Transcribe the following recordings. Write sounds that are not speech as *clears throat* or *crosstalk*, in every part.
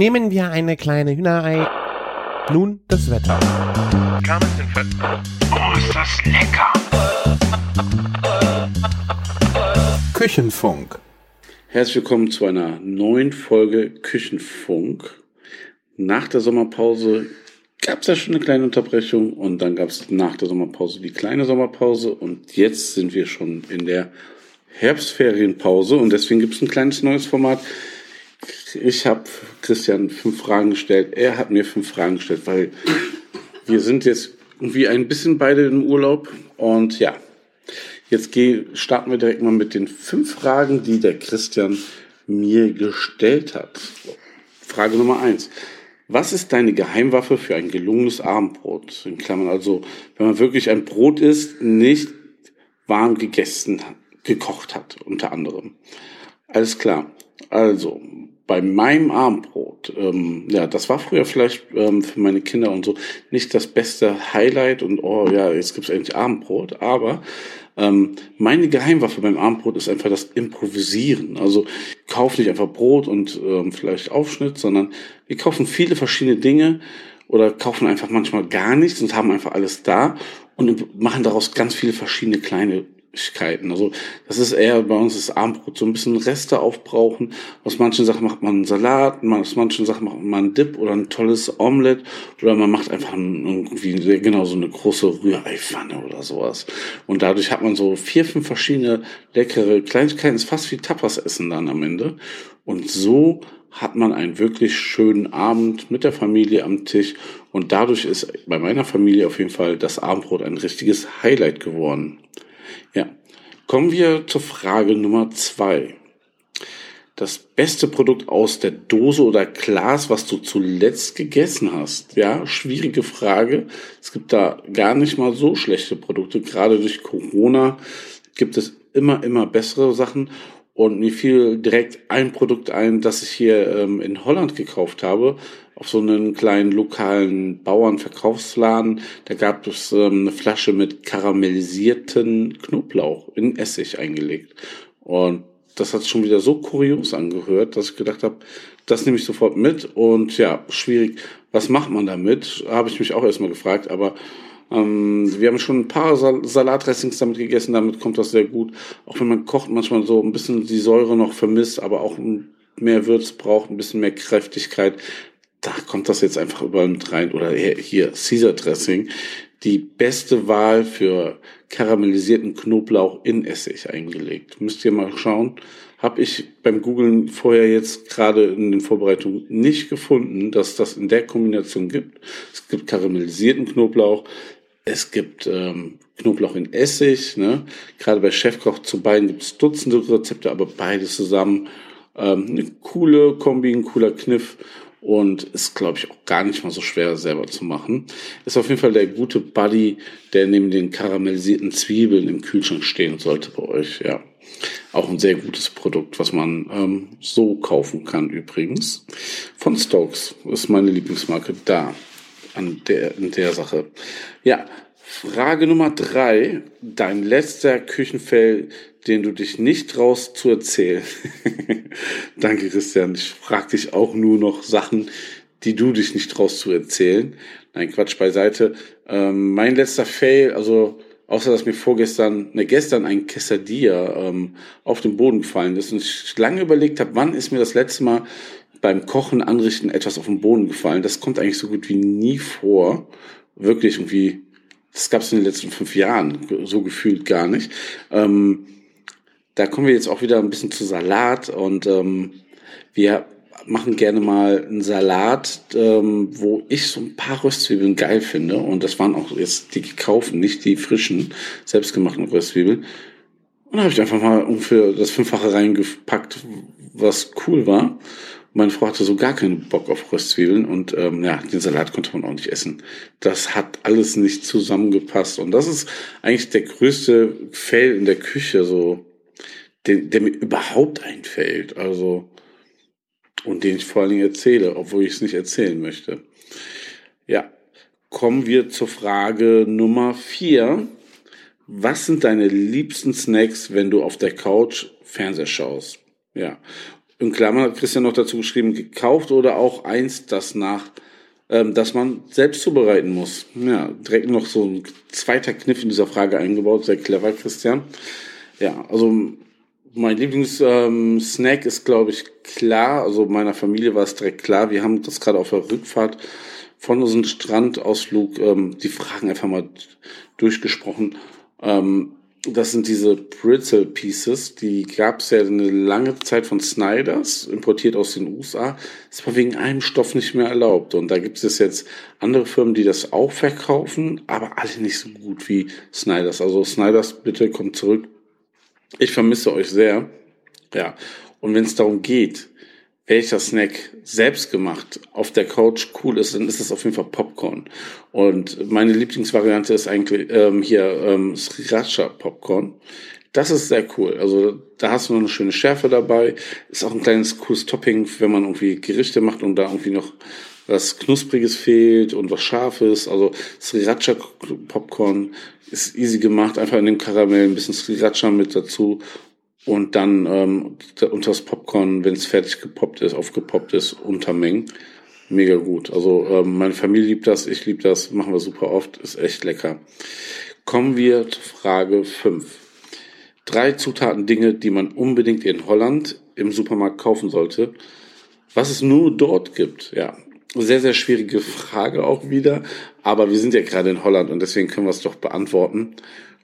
Nehmen wir eine kleine Hühnerei. Nun das Wetter. Oh, ist das lecker! Küchenfunk. Herzlich willkommen zu einer neuen Folge Küchenfunk. Nach der Sommerpause gab es ja schon eine kleine Unterbrechung und dann gab es nach der Sommerpause die kleine Sommerpause und jetzt sind wir schon in der Herbstferienpause und deswegen gibt es ein kleines neues Format. Ich habe Christian fünf Fragen gestellt, er hat mir fünf Fragen gestellt, weil wir sind jetzt irgendwie ein bisschen beide im Urlaub und ja, jetzt geh, starten wir direkt mal mit den fünf Fragen, die der Christian mir gestellt hat. Frage Nummer eins. Was ist deine Geheimwaffe für ein gelungenes Abendbrot? In Klammern also, wenn man wirklich ein Brot isst, nicht warm gegessen, gekocht hat, unter anderem. Alles klar. Also, bei meinem Abendbrot, ähm, ja, das war früher vielleicht ähm, für meine Kinder und so nicht das beste Highlight und oh ja, jetzt gibt's endlich Abendbrot, aber ähm, meine Geheimwaffe beim Abendbrot ist einfach das Improvisieren. Also kauf nicht einfach Brot und ähm, vielleicht Aufschnitt, sondern wir kaufen viele verschiedene Dinge oder kaufen einfach manchmal gar nichts und haben einfach alles da und machen daraus ganz viele verschiedene kleine Kleinigkeiten. Also das ist eher bei uns das Abendbrot, so ein bisschen Reste aufbrauchen. Aus manchen Sachen macht man einen Salat, aus manchen Sachen macht man einen Dip oder ein tolles Omelette oder man macht einfach irgendwie genau so eine große Rühreipfanne oder sowas. Und dadurch hat man so vier, fünf verschiedene leckere Kleinigkeiten, ist fast wie Tapas essen dann am Ende. Und so hat man einen wirklich schönen Abend mit der Familie am Tisch und dadurch ist bei meiner Familie auf jeden Fall das Abendbrot ein richtiges Highlight geworden. Ja, kommen wir zur Frage Nummer zwei. Das beste Produkt aus der Dose oder Glas, was du zuletzt gegessen hast? Ja, schwierige Frage. Es gibt da gar nicht mal so schlechte Produkte. Gerade durch Corona gibt es immer, immer bessere Sachen. Und mir fiel direkt ein Produkt ein, das ich hier ähm, in Holland gekauft habe, auf so einen kleinen lokalen Bauernverkaufsladen. Da gab es ähm, eine Flasche mit karamellisierten Knoblauch in Essig eingelegt. Und das hat schon wieder so kurios angehört, dass ich gedacht habe, das nehme ich sofort mit. Und ja, schwierig, was macht man damit? Habe ich mich auch erstmal gefragt, aber ähm, wir haben schon ein paar Sal Salatdressings damit gegessen, damit kommt das sehr gut. Auch wenn man kocht, manchmal so ein bisschen die Säure noch vermisst, aber auch mehr Würz braucht, ein bisschen mehr Kräftigkeit. Da kommt das jetzt einfach überall mit rein. Oder hier, Caesar Dressing. Die beste Wahl für karamellisierten Knoblauch in Essig eingelegt. Müsst ihr mal schauen. Habe ich beim Googlen vorher jetzt gerade in den Vorbereitungen nicht gefunden, dass das in der Kombination gibt. Es gibt karamellisierten Knoblauch, es gibt ähm, Knoblauch in Essig. Ne? Gerade bei Chefkoch zu beiden gibt es Dutzende Rezepte, aber beides zusammen ähm, eine coole Kombi, ein cooler Kniff und ist, glaube ich, auch gar nicht mal so schwer selber zu machen. Ist auf jeden Fall der gute Buddy, der neben den karamellisierten Zwiebeln im Kühlschrank stehen sollte bei euch. Ja, auch ein sehr gutes Produkt, was man ähm, so kaufen kann übrigens. Von Stokes ist meine Lieblingsmarke da an der, in der Sache. Ja, Frage Nummer drei. Dein letzter Küchenfell, den du dich nicht traust zu erzählen. *laughs* Danke, Christian. Ich frage dich auch nur noch Sachen, die du dich nicht traust zu erzählen. Nein, Quatsch beiseite. Ähm, mein letzter Fail, also außer dass mir vorgestern, ne, gestern ein Quesadilla ähm, auf den Boden gefallen ist und ich lange überlegt habe, wann ist mir das letzte Mal beim Kochen anrichten etwas auf den Boden gefallen. Das kommt eigentlich so gut wie nie vor. Wirklich irgendwie, das gab es in den letzten fünf Jahren so gefühlt gar nicht. Ähm, da kommen wir jetzt auch wieder ein bisschen zu Salat und ähm, wir machen gerne mal einen Salat, ähm, wo ich so ein paar Röstzwiebeln geil finde. Und das waren auch jetzt die gekauften, nicht die frischen, selbstgemachten Röstzwiebeln. Und da habe ich einfach mal ungefähr das Fünffache reingepackt, was cool war. Meine Frau hatte so gar keinen Bock auf Röstzwiebeln und ähm, ja, den Salat konnte man auch nicht essen. Das hat alles nicht zusammengepasst und das ist eigentlich der größte Fail in der Küche, so der, der mir überhaupt einfällt. Also und den ich vor allen Dingen erzähle, obwohl ich es nicht erzählen möchte. Ja, kommen wir zur Frage Nummer vier. Was sind deine liebsten Snacks, wenn du auf der Couch Fernseher schaust? Ja, In Klammern hat Christian noch dazu geschrieben, gekauft oder auch eins, das nach, ähm, das man selbst zubereiten muss. Ja, direkt noch so ein zweiter Kniff in dieser Frage eingebaut. Sehr clever, Christian. Ja, also mein Lieblingssnack ähm, ist, glaube ich, klar. Also meiner Familie war es direkt klar. Wir haben das gerade auf der Rückfahrt von unserem Strandausflug ähm, die Fragen einfach mal durchgesprochen. Ähm, das sind diese Brittle Pieces, die gab es ja eine lange Zeit von Snyders, importiert aus den USA. Ist aber wegen einem Stoff nicht mehr erlaubt. Und da gibt es jetzt andere Firmen, die das auch verkaufen, aber alle nicht so gut wie Snyders. Also Snyders, bitte kommt zurück. Ich vermisse euch sehr. Ja. Und wenn es darum geht, welcher Snack selbst gemacht auf der Couch cool ist, dann ist das auf jeden Fall Popcorn. Und meine Lieblingsvariante ist eigentlich ähm, hier ähm, Sriracha Popcorn. Das ist sehr cool. Also da hast du noch eine schöne Schärfe dabei. Ist auch ein kleines cooles Topping, wenn man irgendwie Gerichte macht und da irgendwie noch was Knuspriges fehlt und was Scharfes. Also Sriracha Popcorn ist easy gemacht. Einfach in dem Karamell ein bisschen Sriracha mit dazu und dann ähm, unter das Popcorn, wenn es fertig gepoppt ist, aufgepoppt ist, untermengen. Mega gut. Also ähm, meine Familie liebt das, ich liebe das, machen wir super oft, ist echt lecker. Kommen wir zu Frage 5. Drei Zutaten, Dinge, die man unbedingt in Holland im Supermarkt kaufen sollte. Was es nur dort gibt, ja. Sehr, sehr schwierige Frage auch wieder. Aber wir sind ja gerade in Holland und deswegen können wir es doch beantworten.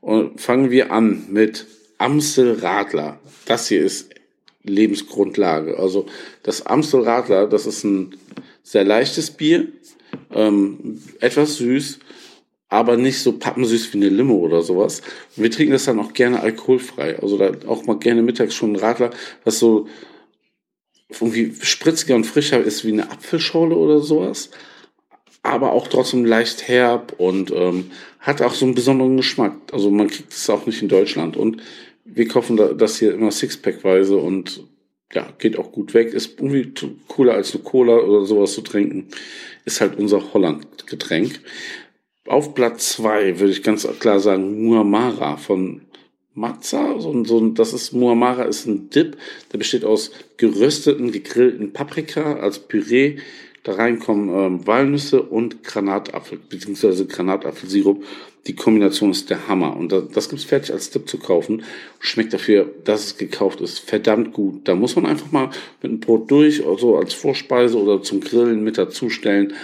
Und fangen wir an mit Amstel Radler. Das hier ist Lebensgrundlage. Also das Amstel Radler, das ist ein sehr leichtes Bier, ähm, etwas süß, aber nicht so pappensüß wie eine Limo oder sowas. Und wir trinken das dann auch gerne alkoholfrei. Also da auch mal gerne mittags schon ein Radler, was so irgendwie spritziger und frischer ist wie eine Apfelschorle oder sowas. Aber auch trotzdem leicht herb und ähm, hat auch so einen besonderen Geschmack. Also man kriegt es auch nicht in Deutschland. Und wir kaufen das hier immer Sixpack-weise und ja, geht auch gut weg. Ist irgendwie cooler als eine Cola oder sowas zu trinken. Ist halt unser Holland-Getränk. Auf Platz zwei würde ich ganz klar sagen Muamara von Matza. So, so, das ist Muamara ist ein Dip, der besteht aus gerösteten, gegrillten Paprika als Püree. Da reinkommen ähm, Walnüsse und Granatapfel, beziehungsweise Granatapfelsirup die Kombination ist der Hammer. Und das gibt's fertig als Tipp zu kaufen. Schmeckt dafür, dass es gekauft ist, verdammt gut. Da muss man einfach mal mit einem Brot durch, also als Vorspeise oder zum Grillen mit dazustellen.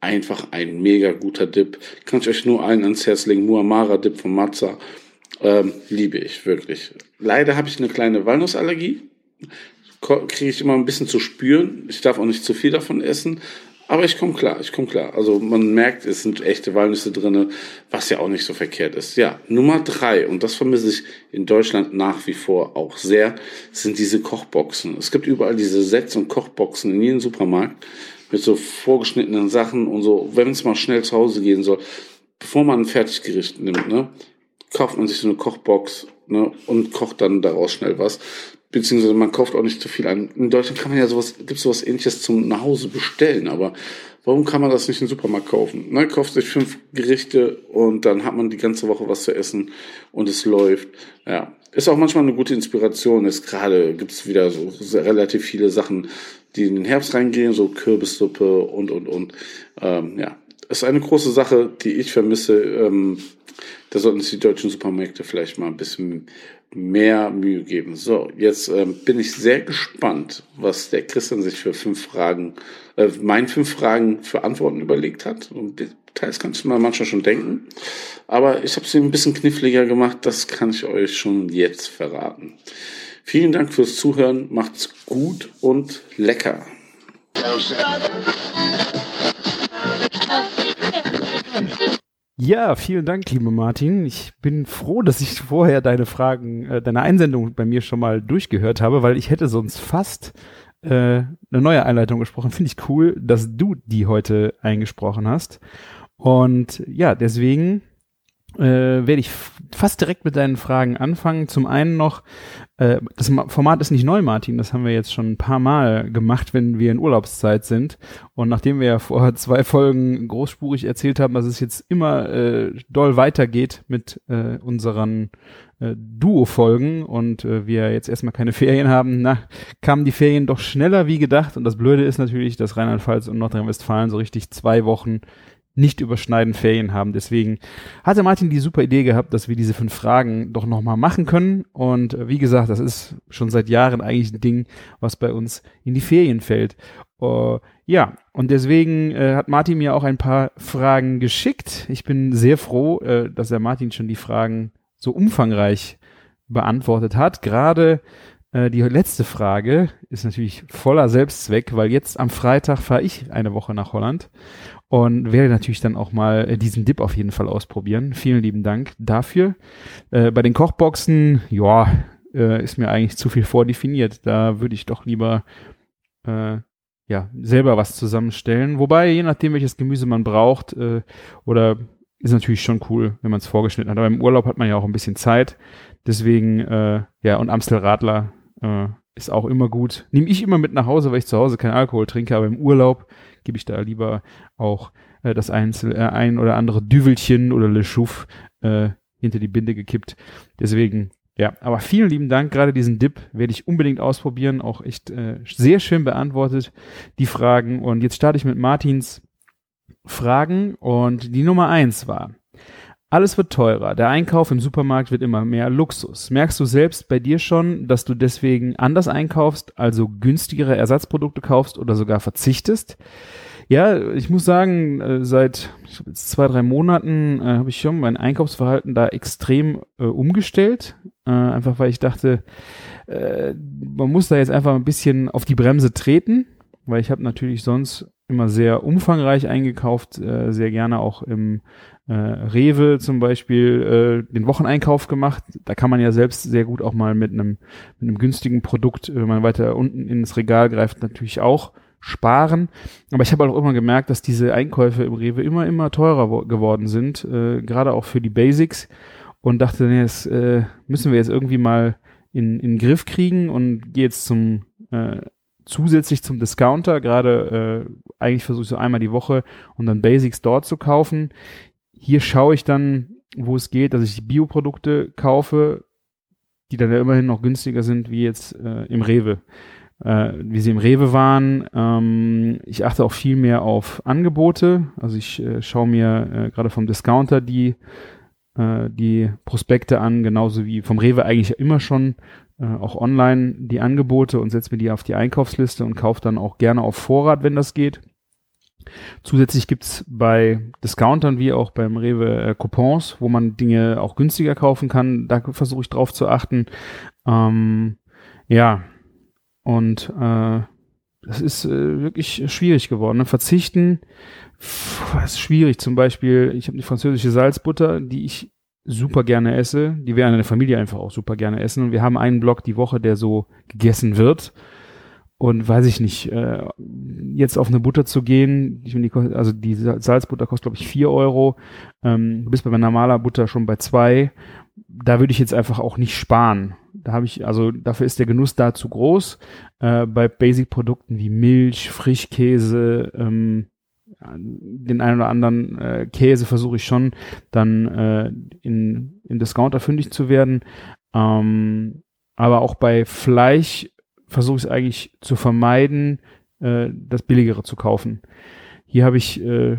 Einfach ein mega guter Dip. Kann ich euch nur allen ans Herz legen. Muamara Dip von Matza. Ähm, liebe ich, wirklich. Leider habe ich eine kleine Walnussallergie. Kriege ich immer ein bisschen zu spüren. Ich darf auch nicht zu viel davon essen. Aber ich komme klar, ich komme klar. Also man merkt, es sind echte Walnüsse drinne, was ja auch nicht so verkehrt ist. Ja, Nummer drei, und das vermisse ich in Deutschland nach wie vor auch sehr, sind diese Kochboxen. Es gibt überall diese Sets und Kochboxen in jedem Supermarkt mit so vorgeschnittenen Sachen und so, wenn es mal schnell zu Hause gehen soll, bevor man ein Fertiggericht nimmt, ne, kauft man sich so eine Kochbox ne, und kocht dann daraus schnell was beziehungsweise man kauft auch nicht zu viel ein. In Deutschland kann man ja sowas, gibt sowas ähnliches zum Nachhause bestellen, aber warum kann man das nicht im Supermarkt kaufen? Ne, kauft sich fünf Gerichte und dann hat man die ganze Woche was zu essen und es läuft. Ja, ist auch manchmal eine gute Inspiration. Ist gerade gibt's wieder so relativ viele Sachen, die in den Herbst reingehen, so Kürbissuppe und und und. Ähm, ja, ist eine große Sache, die ich vermisse. Ähm, da sollten sich die deutschen Supermärkte vielleicht mal ein bisschen mehr Mühe geben. So, jetzt ähm, bin ich sehr gespannt, was der Christian sich für fünf Fragen, äh, mein fünf Fragen für Antworten überlegt hat. Und teils kannst du mal manchmal schon denken. Aber ich habe sie ein bisschen kniffliger gemacht, das kann ich euch schon jetzt verraten. Vielen Dank fürs Zuhören, macht's gut und lecker. Ja, vielen Dank, liebe Martin. Ich bin froh, dass ich vorher deine Fragen, äh, deine Einsendung bei mir schon mal durchgehört habe, weil ich hätte sonst fast äh, eine neue Einleitung gesprochen. Finde ich cool, dass du die heute eingesprochen hast. Und ja, deswegen äh, werde ich fast direkt mit deinen Fragen anfangen. Zum einen noch, äh, das Format ist nicht neu, Martin, das haben wir jetzt schon ein paar Mal gemacht, wenn wir in Urlaubszeit sind. Und nachdem wir ja vor *laughs* zwei Folgen großspurig erzählt haben, dass es jetzt immer äh, doll weitergeht mit äh, unseren äh, Duo-Folgen und äh, wir jetzt erstmal keine *laughs* Ferien haben, na, kamen die Ferien doch schneller wie gedacht. Und das Blöde ist natürlich, dass Rheinland-Pfalz und Nordrhein-Westfalen so richtig zwei Wochen nicht überschneiden Ferien haben. Deswegen hatte Martin die super Idee gehabt, dass wir diese fünf Fragen doch nochmal machen können. Und äh, wie gesagt, das ist schon seit Jahren eigentlich ein Ding, was bei uns in die Ferien fällt. Uh, ja, und deswegen äh, hat Martin mir auch ein paar Fragen geschickt. Ich bin sehr froh, äh, dass er Martin schon die Fragen so umfangreich beantwortet hat. Gerade äh, die letzte Frage ist natürlich voller Selbstzweck, weil jetzt am Freitag fahre ich eine Woche nach Holland und werde natürlich dann auch mal äh, diesen Dip auf jeden Fall ausprobieren. Vielen lieben Dank dafür. Äh, bei den Kochboxen, ja, äh, ist mir eigentlich zu viel vordefiniert. Da würde ich doch lieber äh, ja selber was zusammenstellen. Wobei, je nachdem, welches Gemüse man braucht, äh, oder ist natürlich schon cool, wenn man es vorgeschnitten hat. Aber im Urlaub hat man ja auch ein bisschen Zeit. Deswegen, äh, ja, und Amstel Radler äh, ist auch immer gut. Nehme ich immer mit nach Hause, weil ich zu Hause keinen Alkohol trinke, aber im Urlaub gebe ich da lieber auch äh, das Einzel äh, ein oder andere Düvelchen oder Le Chouf äh, hinter die Binde gekippt. Deswegen, ja, aber vielen lieben Dank. Gerade diesen Dip werde ich unbedingt ausprobieren. Auch echt äh, sehr schön beantwortet, die Fragen. Und jetzt starte ich mit Martins Fragen. Und die Nummer eins war, alles wird teurer. Der Einkauf im Supermarkt wird immer mehr Luxus. Merkst du selbst bei dir schon, dass du deswegen anders einkaufst, also günstigere Ersatzprodukte kaufst oder sogar verzichtest? Ja, ich muss sagen, äh, seit zwei, drei Monaten äh, habe ich schon mein Einkaufsverhalten da extrem äh, umgestellt. Äh, einfach weil ich dachte, äh, man muss da jetzt einfach ein bisschen auf die Bremse treten, weil ich habe natürlich sonst immer sehr umfangreich eingekauft, äh, sehr gerne auch im äh, Rewe zum Beispiel äh, den Wocheneinkauf gemacht. Da kann man ja selbst sehr gut auch mal mit einem mit einem günstigen Produkt, wenn man weiter unten ins Regal greift, natürlich auch sparen. Aber ich habe auch immer gemerkt, dass diese Einkäufe im Rewe immer immer teurer geworden sind, äh, gerade auch für die Basics. Und dachte, nee, das äh, müssen wir jetzt irgendwie mal in, in den Griff kriegen und gehe jetzt zum äh, zusätzlich zum Discounter, gerade äh, eigentlich versuche ich so einmal die Woche und dann Basics dort zu kaufen. Hier schaue ich dann, wo es geht, dass ich Bioprodukte kaufe, die dann ja immerhin noch günstiger sind wie jetzt äh, im Rewe. Äh, wie sie im Rewe waren. Ähm, ich achte auch viel mehr auf Angebote. Also ich äh, schaue mir äh, gerade vom Discounter die, äh, die Prospekte an, genauso wie vom Rewe eigentlich immer schon äh, auch online die Angebote und setze mir die auf die Einkaufsliste und kaufe dann auch gerne auf Vorrat, wenn das geht. Zusätzlich gibt's bei Discountern wie auch beim Rewe äh, Coupons, wo man Dinge auch günstiger kaufen kann. Da versuche ich drauf zu achten. Ähm, ja, und äh, das ist äh, wirklich schwierig geworden. Ne? Verzichten ist schwierig. Zum Beispiel, ich habe die französische Salzbutter, die ich super gerne esse. Die wir in der Familie einfach auch super gerne essen. Und wir haben einen Block die Woche, der so gegessen wird. Und weiß ich nicht, äh, jetzt auf eine Butter zu gehen, ich die, also die Salzbutter kostet, glaube ich, vier Euro. Ähm, du bist bei normaler Butter schon bei zwei. Da würde ich jetzt einfach auch nicht sparen. Da habe ich, also dafür ist der Genuss da zu groß. Äh, bei Basic-Produkten wie Milch, Frischkäse, ähm, den einen oder anderen äh, Käse versuche ich schon dann äh, in, in Discounter fündig zu werden. Ähm, aber auch bei Fleisch versuche ich es eigentlich zu vermeiden, äh, das Billigere zu kaufen. Hier habe ich äh,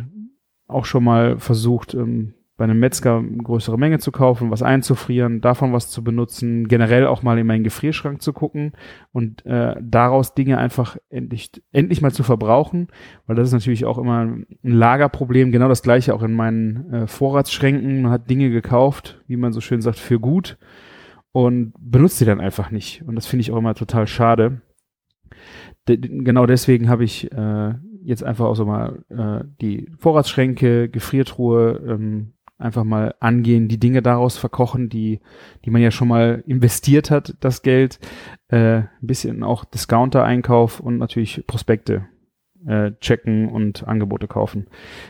auch schon mal versucht, ähm, bei einem Metzger eine größere Menge zu kaufen, was einzufrieren, davon was zu benutzen, generell auch mal in meinen Gefrierschrank zu gucken und äh, daraus Dinge einfach endlich, endlich mal zu verbrauchen, weil das ist natürlich auch immer ein Lagerproblem, genau das gleiche auch in meinen äh, Vorratsschränken. Man hat Dinge gekauft, wie man so schön sagt, für gut und benutzt sie dann einfach nicht. Und das finde ich auch immer total schade. De genau deswegen habe ich äh, jetzt einfach auch so mal äh, die Vorratsschränke, Gefriertruhe, ähm, einfach mal angehen, die Dinge daraus verkochen, die, die man ja schon mal investiert hat, das Geld, äh, ein bisschen auch Discounter-Einkauf und natürlich Prospekte äh, checken und Angebote kaufen.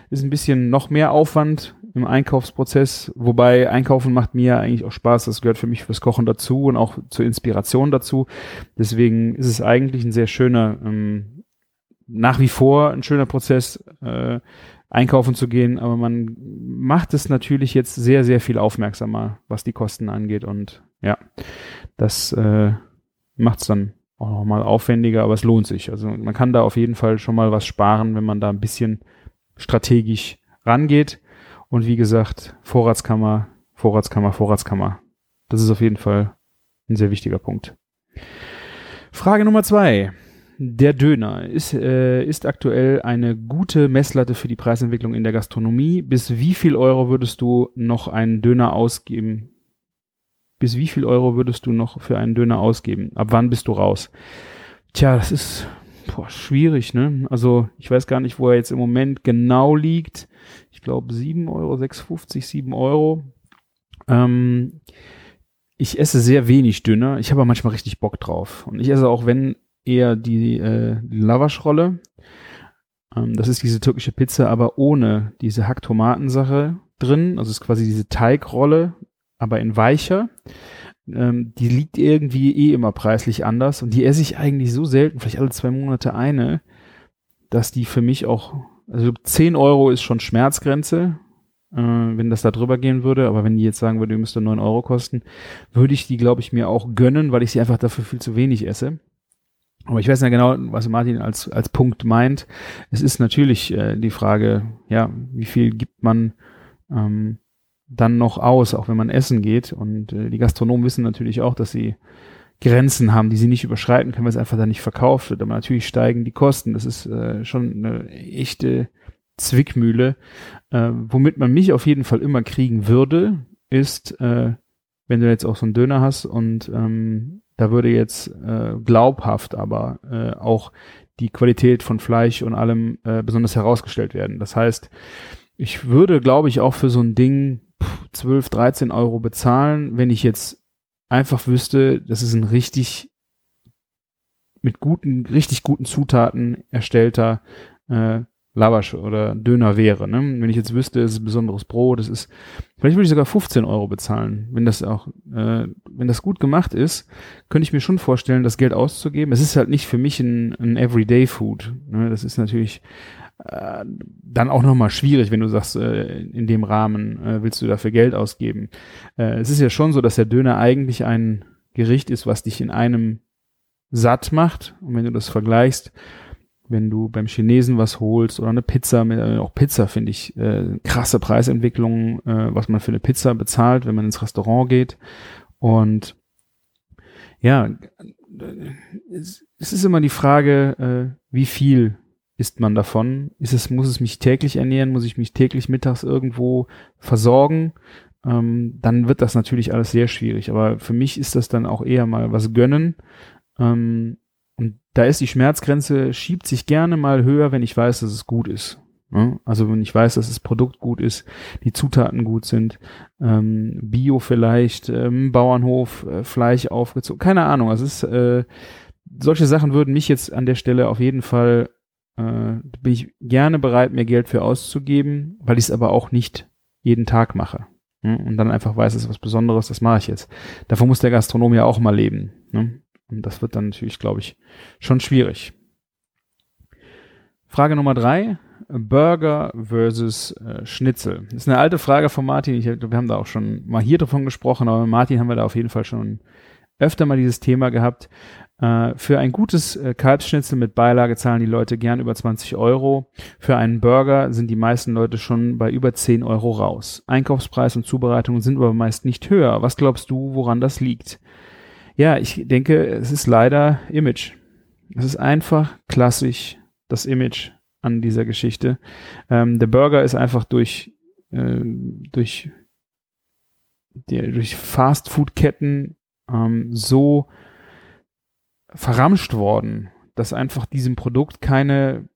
Ist ein bisschen noch mehr Aufwand im Einkaufsprozess, wobei Einkaufen macht mir eigentlich auch Spaß. Das gehört für mich fürs Kochen dazu und auch zur Inspiration dazu. Deswegen ist es eigentlich ein sehr schöner, ähm, nach wie vor ein schöner Prozess, äh, einkaufen zu gehen, aber man macht es natürlich jetzt sehr, sehr viel aufmerksamer, was die Kosten angeht und ja, das äh, macht es dann auch nochmal aufwendiger, aber es lohnt sich. Also man kann da auf jeden Fall schon mal was sparen, wenn man da ein bisschen strategisch rangeht. Und wie gesagt, Vorratskammer, Vorratskammer, Vorratskammer. Das ist auf jeden Fall ein sehr wichtiger Punkt. Frage Nummer zwei. Der Döner ist, äh, ist aktuell eine gute Messlatte für die Preisentwicklung in der Gastronomie. Bis wie viel Euro würdest du noch einen Döner ausgeben? Bis wie viel Euro würdest du noch für einen Döner ausgeben? Ab wann bist du raus? Tja, das ist boah, schwierig, ne? Also ich weiß gar nicht, wo er jetzt im Moment genau liegt. Ich glaube 7 Euro, 6,50, 7 Euro. Ähm, ich esse sehr wenig Döner. Ich habe aber manchmal richtig Bock drauf. Und ich esse auch, wenn eher die, äh, Lavaschrolle. Ähm, das ist diese türkische Pizza, aber ohne diese Hacktomatensache drin. Also es ist quasi diese Teigrolle, aber in weicher. Ähm, die liegt irgendwie eh immer preislich anders und die esse ich eigentlich so selten, vielleicht alle zwei Monate eine, dass die für mich auch, also 10 Euro ist schon Schmerzgrenze, äh, wenn das da drüber gehen würde, aber wenn die jetzt sagen würde, die müsste 9 Euro kosten, würde ich die, glaube ich, mir auch gönnen, weil ich sie einfach dafür viel zu wenig esse. Aber ich weiß ja genau, was Martin als, als Punkt meint. Es ist natürlich äh, die Frage, ja, wie viel gibt man ähm, dann noch aus, auch wenn man essen geht. Und äh, die Gastronomen wissen natürlich auch, dass sie Grenzen haben, die sie nicht überschreiten können, weil es einfach dann nicht verkauft wird. Aber natürlich steigen die Kosten. Das ist äh, schon eine echte Zwickmühle. Äh, womit man mich auf jeden Fall immer kriegen würde, ist, äh, wenn du jetzt auch so einen Döner hast und ähm, da würde jetzt äh, glaubhaft aber äh, auch die Qualität von Fleisch und allem äh, besonders herausgestellt werden. Das heißt, ich würde, glaube ich, auch für so ein Ding 12, 13 Euro bezahlen, wenn ich jetzt einfach wüsste, das ist ein richtig mit guten, richtig guten Zutaten erstellter äh, Lavasch oder Döner wäre. Ne? Wenn ich jetzt wüsste, es ist ein besonderes Brot, das ist, vielleicht würde ich sogar 15 Euro bezahlen, wenn das auch, äh, wenn das gut gemacht ist, könnte ich mir schon vorstellen, das Geld auszugeben. Es ist halt nicht für mich ein, ein Everyday Food. Ne? Das ist natürlich dann auch nochmal schwierig, wenn du sagst, äh, in dem Rahmen äh, willst du dafür Geld ausgeben. Äh, es ist ja schon so, dass der Döner eigentlich ein Gericht ist, was dich in einem satt macht. Und wenn du das vergleichst, wenn du beim Chinesen was holst oder eine Pizza, äh, auch Pizza finde ich äh, krasse Preisentwicklung, äh, was man für eine Pizza bezahlt, wenn man ins Restaurant geht. Und ja, es, ist immer die Frage, wie viel isst man davon? Ist es, muss es mich täglich ernähren? Muss ich mich täglich mittags irgendwo versorgen? Ähm, dann wird das natürlich alles sehr schwierig. Aber für mich ist das dann auch eher mal was gönnen. Ähm, und da ist die Schmerzgrenze, schiebt sich gerne mal höher, wenn ich weiß, dass es gut ist. Ja? Also wenn ich weiß, dass das Produkt gut ist, die Zutaten gut sind, ähm, Bio vielleicht, ähm, Bauernhof, äh, Fleisch aufgezogen, keine Ahnung. Also es ist, äh, solche Sachen würden mich jetzt an der Stelle auf jeden Fall, äh, bin ich gerne bereit, mir Geld für auszugeben, weil ich es aber auch nicht jeden Tag mache. Ne? Und dann einfach weiß, es ist was Besonderes, das mache ich jetzt. Davon muss der Gastronom ja auch mal leben. Ne? Und das wird dann natürlich, glaube ich, schon schwierig. Frage Nummer drei. Burger versus äh, Schnitzel. Das ist eine alte Frage von Martin. Ich, wir haben da auch schon mal hier davon gesprochen, aber mit Martin haben wir da auf jeden Fall schon öfter mal dieses Thema gehabt. Äh, für ein gutes äh, Kalbsschnitzel mit Beilage zahlen die Leute gern über 20 Euro. Für einen Burger sind die meisten Leute schon bei über 10 Euro raus. Einkaufspreis und Zubereitung sind aber meist nicht höher. Was glaubst du, woran das liegt? Ja, ich denke, es ist leider Image. Es ist einfach klassisch das Image an dieser Geschichte. Ähm, der Burger ist einfach durch, äh, durch, der, durch Fast-Food-Ketten ähm, so verramscht worden, dass einfach diesem Produkt keine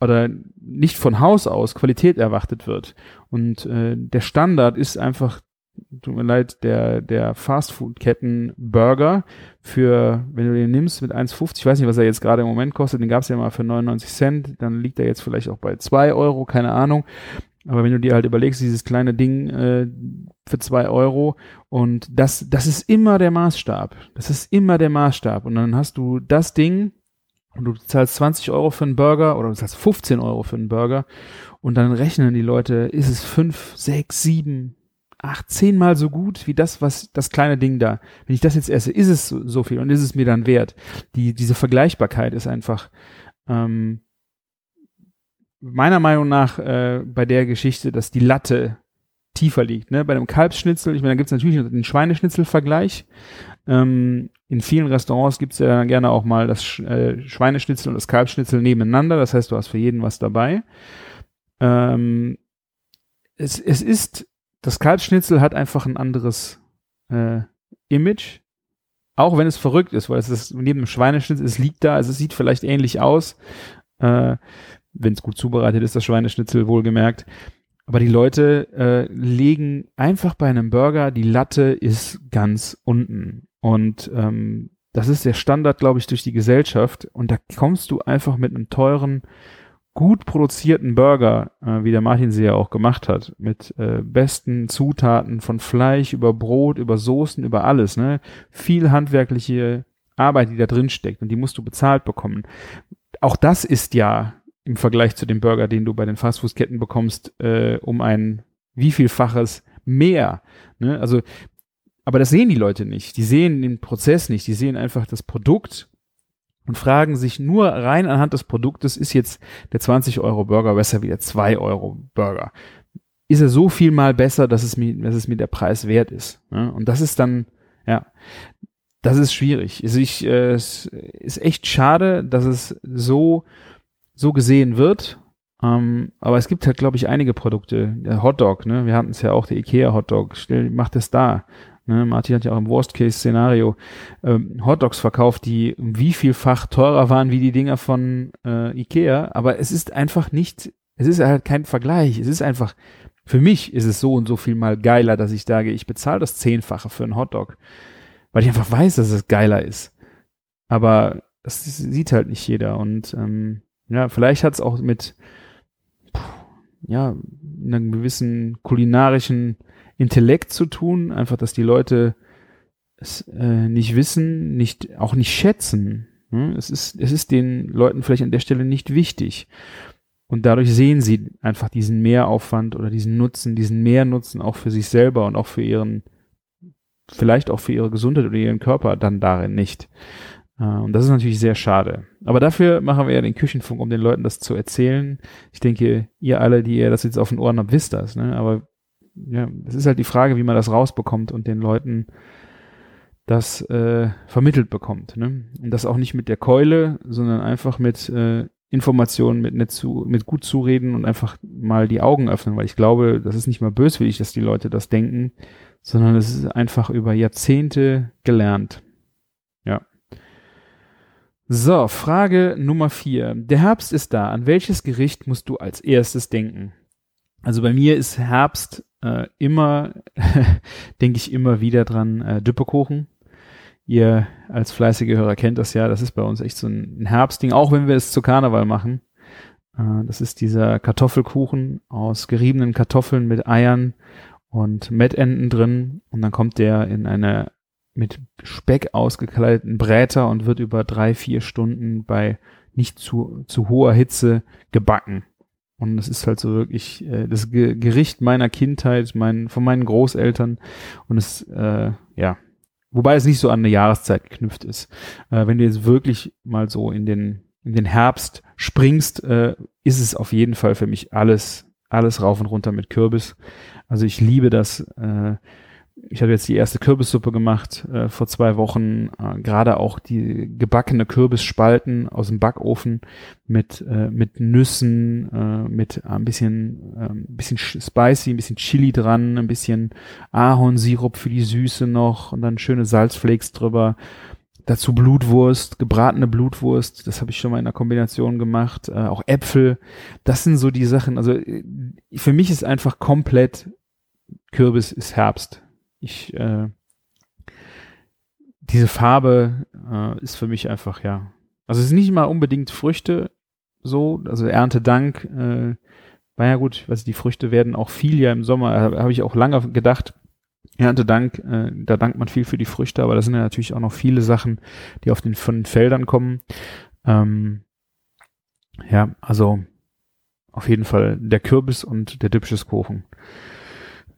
oder nicht von Haus aus Qualität erwartet wird. Und äh, der Standard ist einfach tut mir leid, der, der Fastfood-Ketten Burger für, wenn du den nimmst mit 1,50, ich weiß nicht, was er jetzt gerade im Moment kostet, den gab es ja mal für 99 Cent, dann liegt er jetzt vielleicht auch bei 2 Euro, keine Ahnung. Aber wenn du dir halt überlegst, dieses kleine Ding äh, für zwei Euro und das, das ist immer der Maßstab. Das ist immer der Maßstab. Und dann hast du das Ding und du zahlst 20 Euro für einen Burger oder du zahlst 15 Euro für einen Burger und dann rechnen die Leute, ist es fünf, sechs, sieben, acht, zehnmal so gut wie das, was das kleine Ding da. Wenn ich das jetzt esse, ist es so, viel und ist es mir dann wert. Die, diese Vergleichbarkeit ist einfach ähm, meiner Meinung nach äh, bei der Geschichte, dass die Latte tiefer liegt. Ne? Bei dem Kalbsschnitzel, ich meine, da gibt es natürlich den Schweineschnitzel-Vergleich. Ähm, in vielen Restaurants gibt es ja gerne auch mal das äh, Schweineschnitzel und das Kalbsschnitzel nebeneinander. Das heißt, du hast für jeden was dabei. Ähm, es, es ist, das Kalbsschnitzel hat einfach ein anderes äh, Image. Auch wenn es verrückt ist, weil es ist neben dem Schweineschnitzel, es liegt da, also es sieht vielleicht ähnlich aus. Äh, wenn es gut zubereitet ist, das Schweineschnitzel wohlgemerkt. Aber die Leute äh, legen einfach bei einem Burger, die Latte ist ganz unten. Und ähm, das ist der Standard, glaube ich, durch die Gesellschaft. Und da kommst du einfach mit einem teuren, gut produzierten Burger, äh, wie der Martin sie ja auch gemacht hat, mit äh, besten Zutaten von Fleisch über Brot, über Soßen, über alles. Ne? Viel handwerkliche Arbeit, die da drin steckt. Und die musst du bezahlt bekommen. Auch das ist ja im Vergleich zu dem Burger, den du bei den Fastfood-Ketten bekommst, äh, um ein wievielfaches mehr. Ne? Also, aber das sehen die Leute nicht. Die sehen den Prozess nicht. Die sehen einfach das Produkt und fragen sich nur rein anhand des Produktes, ist jetzt der 20 Euro Burger besser wie der 2 Euro Burger? Ist er so viel mal besser, dass es mir, dass es mir der Preis wert ist? Ne? Und das ist dann, ja, das ist schwierig. Also ich, äh, es ist echt schade, dass es so so gesehen wird. Ähm, aber es gibt halt, glaube ich, einige Produkte. Der Hotdog, ne? Wir hatten es ja auch, der Ikea Hotdog. Stell, macht es da. Ne? Martin hat ja auch im Worst-Case-Szenario ähm, Hotdogs verkauft, die wie vielfach teurer waren wie die Dinger von äh, Ikea. Aber es ist einfach nicht, es ist halt kein Vergleich. Es ist einfach, für mich ist es so und so viel mal geiler, dass ich sage, ich bezahle das Zehnfache für einen Hotdog. Weil ich einfach weiß, dass es geiler ist. Aber das sieht halt nicht jeder und ähm, ja, vielleicht hat es auch mit ja, einem gewissen kulinarischen Intellekt zu tun, einfach, dass die Leute es äh, nicht wissen, nicht auch nicht schätzen. Hm? Es ist es ist den Leuten vielleicht an der Stelle nicht wichtig. Und dadurch sehen sie einfach diesen Mehraufwand oder diesen Nutzen, diesen Mehrnutzen auch für sich selber und auch für ihren, vielleicht auch für ihre Gesundheit oder ihren Körper dann darin nicht. Äh, und das ist natürlich sehr schade. Aber dafür machen wir ja den Küchenfunk, um den Leuten das zu erzählen. Ich denke, ihr alle, die ihr das jetzt auf den Ohren habt, wisst das. Ne? Aber ja, es ist halt die Frage, wie man das rausbekommt und den Leuten das äh, vermittelt bekommt. Ne? Und das auch nicht mit der Keule, sondern einfach mit äh, Informationen, mit, nicht zu, mit gut zureden und einfach mal die Augen öffnen, weil ich glaube, das ist nicht mal böswillig, dass die Leute das denken, sondern es ist einfach über Jahrzehnte gelernt. So, Frage Nummer vier. Der Herbst ist da. An welches Gericht musst du als erstes denken? Also bei mir ist Herbst äh, immer, *laughs* denke ich immer wieder dran, äh, Düppekuchen. Ihr als fleißige Hörer kennt das ja. Das ist bei uns echt so ein Herbstding, auch wenn wir es zu Karneval machen. Äh, das ist dieser Kartoffelkuchen aus geriebenen Kartoffeln mit Eiern und Mettenden drin. Und dann kommt der in eine mit Speck ausgekleideten Bräter und wird über drei, vier Stunden bei nicht zu, zu hoher Hitze gebacken. Und das ist halt so wirklich äh, das Ge Gericht meiner Kindheit, mein, von meinen Großeltern. Und es, äh, ja, wobei es nicht so an eine Jahreszeit geknüpft ist. Äh, wenn du jetzt wirklich mal so in den, in den Herbst springst, äh, ist es auf jeden Fall für mich alles, alles rauf und runter mit Kürbis. Also ich liebe das, äh, ich habe jetzt die erste Kürbissuppe gemacht äh, vor zwei Wochen, äh, gerade auch die gebackene Kürbisspalten aus dem Backofen mit äh, mit Nüssen, äh, mit ein bisschen äh, ein bisschen spicy, ein bisschen Chili dran, ein bisschen Ahornsirup für die Süße noch und dann schöne Salzflakes drüber. Dazu Blutwurst, gebratene Blutwurst, das habe ich schon mal in der Kombination gemacht. Äh, auch Äpfel, das sind so die Sachen. Also äh, für mich ist einfach komplett Kürbis ist Herbst ich, äh, diese Farbe äh, ist für mich einfach, ja. Also es ist nicht mal unbedingt Früchte so, also Erntedank, äh, war ja gut, weiß die Früchte werden auch viel ja im Sommer, äh, habe ich auch lange gedacht, Erntedank, äh, da dankt man viel für die Früchte, aber da sind ja natürlich auch noch viele Sachen, die auf den, von den Feldern kommen. Ähm, ja, also auf jeden Fall der Kürbis und der Dipscheskuchen.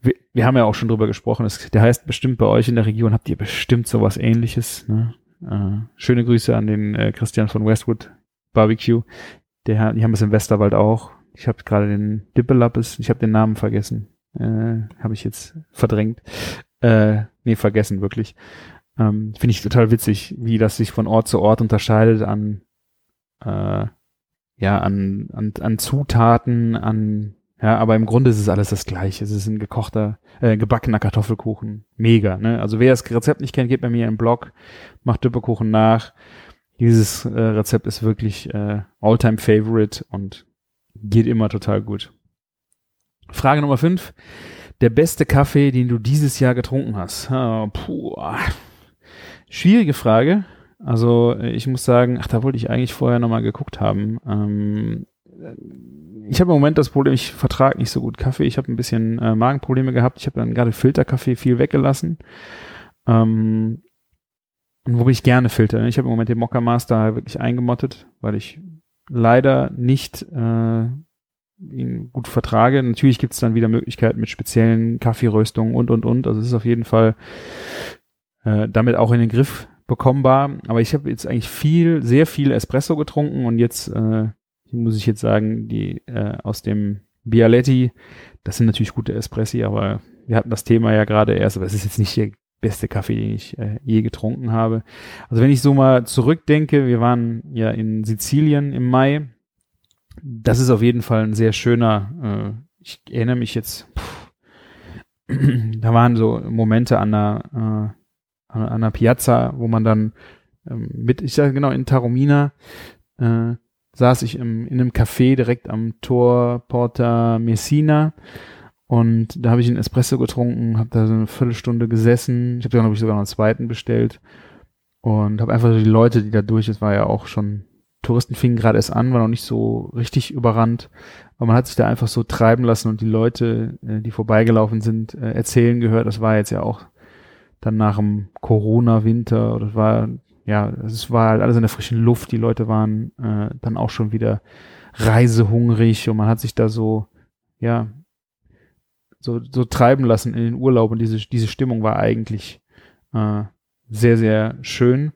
Wir, wir haben ja auch schon drüber gesprochen, es, der heißt bestimmt bei euch in der Region, habt ihr bestimmt sowas ähnliches. Ne? Äh, schöne Grüße an den äh, Christian von Westwood Barbecue. Der, die haben es im Westerwald auch. Ich habe gerade den Dippelappes, ich habe den Namen vergessen. Äh, habe ich jetzt verdrängt. Äh, nee, vergessen wirklich. Ähm, Finde ich total witzig, wie das sich von Ort zu Ort unterscheidet an äh, ja, an, an, an Zutaten, an ja, aber im Grunde ist es alles das gleiche. Es ist ein gekochter, äh, gebackener Kartoffelkuchen. Mega, ne? Also wer das Rezept nicht kennt, geht bei mir im Blog, macht Düppekuchen nach. Dieses äh, Rezept ist wirklich äh, Alltime Favorite und geht immer total gut. Frage Nummer 5. Der beste Kaffee, den du dieses Jahr getrunken hast? Oh, puh. Schwierige Frage. Also ich muss sagen, ach, da wollte ich eigentlich vorher nochmal geguckt haben. Ähm, ich habe im Moment das Problem, ich vertrage nicht so gut Kaffee. Ich habe ein bisschen äh, Magenprobleme gehabt. Ich habe dann gerade Filterkaffee viel weggelassen. Ähm, und wo ich gerne filter. Ich habe im Moment den Mokka Master wirklich eingemottet, weil ich leider nicht äh, ihn gut vertrage. Natürlich gibt es dann wieder Möglichkeiten mit speziellen Kaffeeröstungen und und und. Also es ist auf jeden Fall äh, damit auch in den Griff bekommbar. Aber ich habe jetzt eigentlich viel, sehr viel Espresso getrunken und jetzt äh, muss ich jetzt sagen, die äh, aus dem Bialetti, das sind natürlich gute Espressi, aber wir hatten das Thema ja gerade erst, aber es ist jetzt nicht der beste Kaffee, den ich äh, je getrunken habe. Also wenn ich so mal zurückdenke, wir waren ja in Sizilien im Mai. Das ist auf jeden Fall ein sehr schöner, äh, ich erinnere mich jetzt, pff, *clears throat* da waren so Momente an der, äh, an einer Piazza, wo man dann ähm, mit, ich sage genau, in Taromina äh, saß ich im, in einem Café direkt am Tor Porta Messina und da habe ich einen Espresso getrunken, habe da so eine Viertelstunde gesessen. Ich habe dann, glaube ich, sogar noch einen zweiten bestellt und habe einfach die Leute, die da durch, es war ja auch schon, Touristen fingen gerade erst an, war noch nicht so richtig überrannt, aber man hat sich da einfach so treiben lassen und die Leute, äh, die vorbeigelaufen sind, äh, erzählen gehört. Das war jetzt ja auch dann nach dem Corona-Winter oder war ja, es war halt alles in der frischen Luft. Die Leute waren äh, dann auch schon wieder reisehungrig und man hat sich da so, ja, so, so treiben lassen in den Urlaub und diese, diese Stimmung war eigentlich äh, sehr, sehr schön.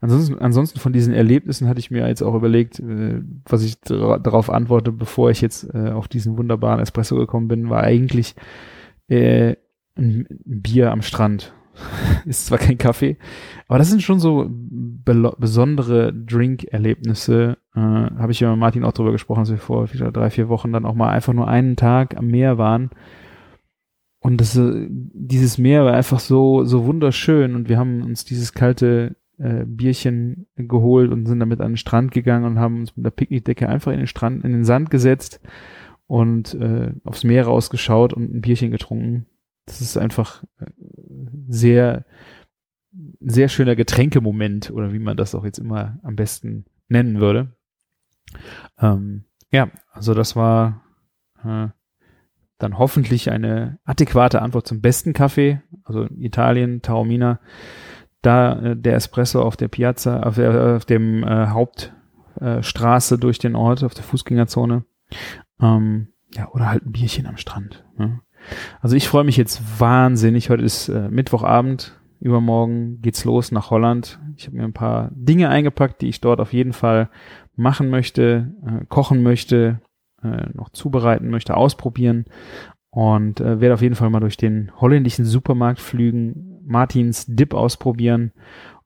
Ansonsten, ansonsten von diesen Erlebnissen hatte ich mir jetzt auch überlegt, äh, was ich darauf antworte, bevor ich jetzt äh, auf diesen wunderbaren Espresso gekommen bin, war eigentlich äh, ein Bier am Strand. *laughs* ist zwar kein Kaffee, aber das sind schon so besondere Drink-Erlebnisse. Äh, Habe ich ja mit Martin auch drüber gesprochen, dass wir vor drei, vier Wochen dann auch mal einfach nur einen Tag am Meer waren. Und das, äh, dieses Meer war einfach so, so wunderschön und wir haben uns dieses kalte äh, Bierchen geholt und sind damit an den Strand gegangen und haben uns mit der Picknickdecke einfach in den Strand, in den Sand gesetzt und äh, aufs Meer rausgeschaut und ein Bierchen getrunken. Das ist einfach äh, sehr, sehr schöner Getränkemoment oder wie man das auch jetzt immer am besten nennen würde. Ähm, ja, also das war äh, dann hoffentlich eine adäquate Antwort zum besten Kaffee, also Italien, Taormina, da äh, der Espresso auf der Piazza, auf, der, auf dem äh, Hauptstraße äh, durch den Ort, auf der Fußgängerzone. Ähm, ja, oder halt ein Bierchen am Strand. Ne? Also ich freue mich jetzt wahnsinnig. Heute ist äh, Mittwochabend. Übermorgen geht's los nach Holland. Ich habe mir ein paar Dinge eingepackt, die ich dort auf jeden Fall machen möchte, äh, kochen möchte, äh, noch zubereiten möchte, ausprobieren und äh, werde auf jeden Fall mal durch den holländischen Supermarkt flügen, Martins Dip ausprobieren.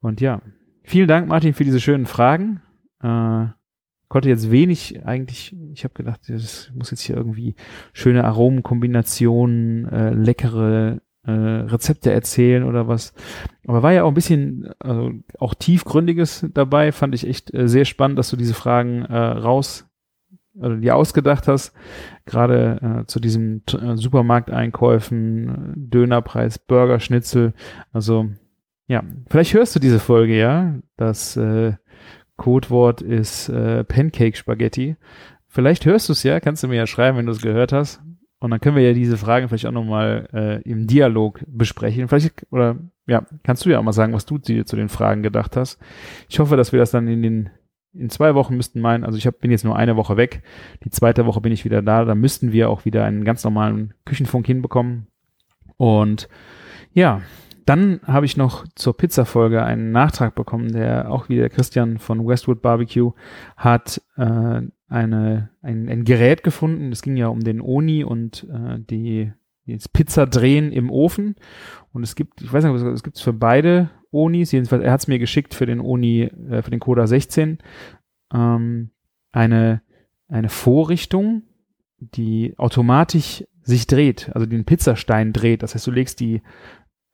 Und ja, vielen Dank, Martin, für diese schönen Fragen. Äh, konnte jetzt wenig eigentlich, ich habe gedacht, das muss jetzt hier irgendwie schöne Aromenkombinationen, äh, leckere äh, Rezepte erzählen oder was. Aber war ja auch ein bisschen, also auch tiefgründiges dabei, fand ich echt äh, sehr spannend, dass du diese Fragen äh, raus oder dir ausgedacht hast, gerade äh, zu diesen äh, Supermarkteinkäufen, Dönerpreis, Burger, Schnitzel. Also ja, vielleicht hörst du diese Folge ja. Das äh, Codewort ist äh, Pancake Spaghetti. Vielleicht hörst du es ja, kannst du mir ja schreiben, wenn du es gehört hast. Und dann können wir ja diese Fragen vielleicht auch nochmal äh, im Dialog besprechen. Vielleicht, oder ja, kannst du ja auch mal sagen, was du dir zu den Fragen gedacht hast. Ich hoffe, dass wir das dann in den in zwei Wochen müssten meinen, also ich hab, bin jetzt nur eine Woche weg, die zweite Woche bin ich wieder da, da müssten wir auch wieder einen ganz normalen Küchenfunk hinbekommen. Und ja, dann habe ich noch zur Pizza-Folge einen Nachtrag bekommen, der auch wieder Christian von Westwood Barbecue hat äh, eine, ein, ein Gerät gefunden. Es ging ja um den Oni und äh, die das Pizza drehen im Ofen. Und es gibt, ich weiß nicht, es gibt es für beide Onis, jedenfalls, er hat es mir geschickt für den Oni, äh, für den Coda 16, ähm, eine, eine Vorrichtung, die automatisch sich dreht, also den Pizzastein dreht. Das heißt, du legst die,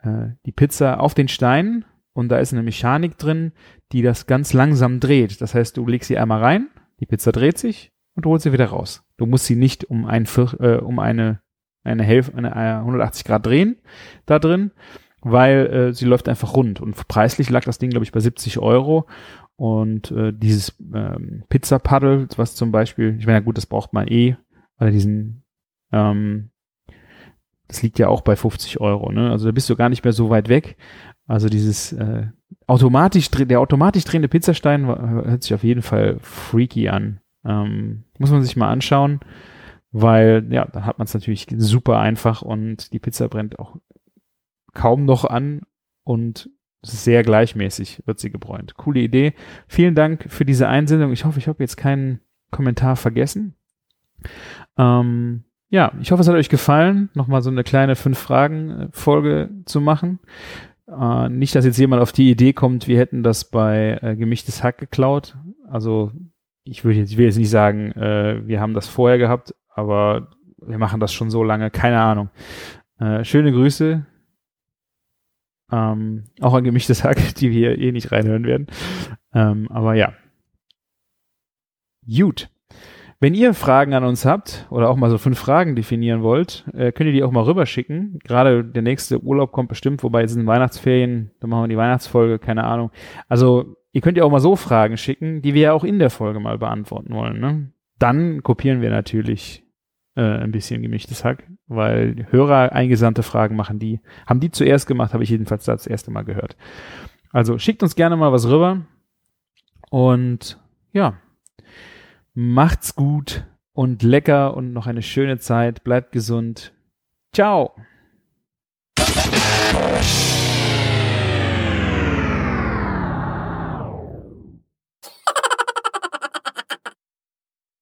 äh, die Pizza auf den Stein und da ist eine Mechanik drin, die das ganz langsam dreht. Das heißt, du legst sie einmal rein, die Pizza dreht sich und holst sie wieder raus. Du musst sie nicht um ein äh, um eine eine Hälfte, eine 180 Grad drehen da drin, weil äh, sie läuft einfach rund. Und preislich lag das Ding, glaube ich, bei 70 Euro. Und äh, dieses ähm, Pizza-Paddle, was zum Beispiel, ich meine, ja gut, das braucht man eh, weil diesen, ähm, das liegt ja auch bei 50 Euro, ne? Also da bist du gar nicht mehr so weit weg. Also dieses äh, automatisch, der automatisch drehende Pizzastein hört sich auf jeden Fall freaky an. Ähm, muss man sich mal anschauen weil ja, dann hat man es natürlich super einfach und die Pizza brennt auch kaum noch an und sehr gleichmäßig wird sie gebräunt. Coole Idee. Vielen Dank für diese Einsendung. Ich hoffe, ich habe jetzt keinen Kommentar vergessen. Ähm, ja, ich hoffe, es hat euch gefallen, nochmal so eine kleine Fünf-Fragen-Folge zu machen. Äh, nicht, dass jetzt jemand auf die Idee kommt, wir hätten das bei äh, gemischtes Hack geklaut. Also ich will jetzt, ich will jetzt nicht sagen, äh, wir haben das vorher gehabt, aber wir machen das schon so lange, keine Ahnung. Äh, schöne Grüße. Ähm, auch ein gemischtes Hack, die wir eh nicht reinhören werden. Ähm, aber ja. Gut. Wenn ihr Fragen an uns habt oder auch mal so fünf Fragen definieren wollt, äh, könnt ihr die auch mal rüberschicken. Gerade der nächste Urlaub kommt bestimmt, wobei es sind Weihnachtsferien, dann machen wir die Weihnachtsfolge, keine Ahnung. Also ihr könnt ja auch mal so Fragen schicken, die wir ja auch in der Folge mal beantworten wollen. Ne? Dann kopieren wir natürlich äh, ein bisschen gemischtes Hack, weil Hörer eingesandte Fragen machen die, haben die zuerst gemacht, habe ich jedenfalls das erste Mal gehört. Also schickt uns gerne mal was rüber und ja, macht's gut und lecker und noch eine schöne Zeit. Bleibt gesund. Ciao.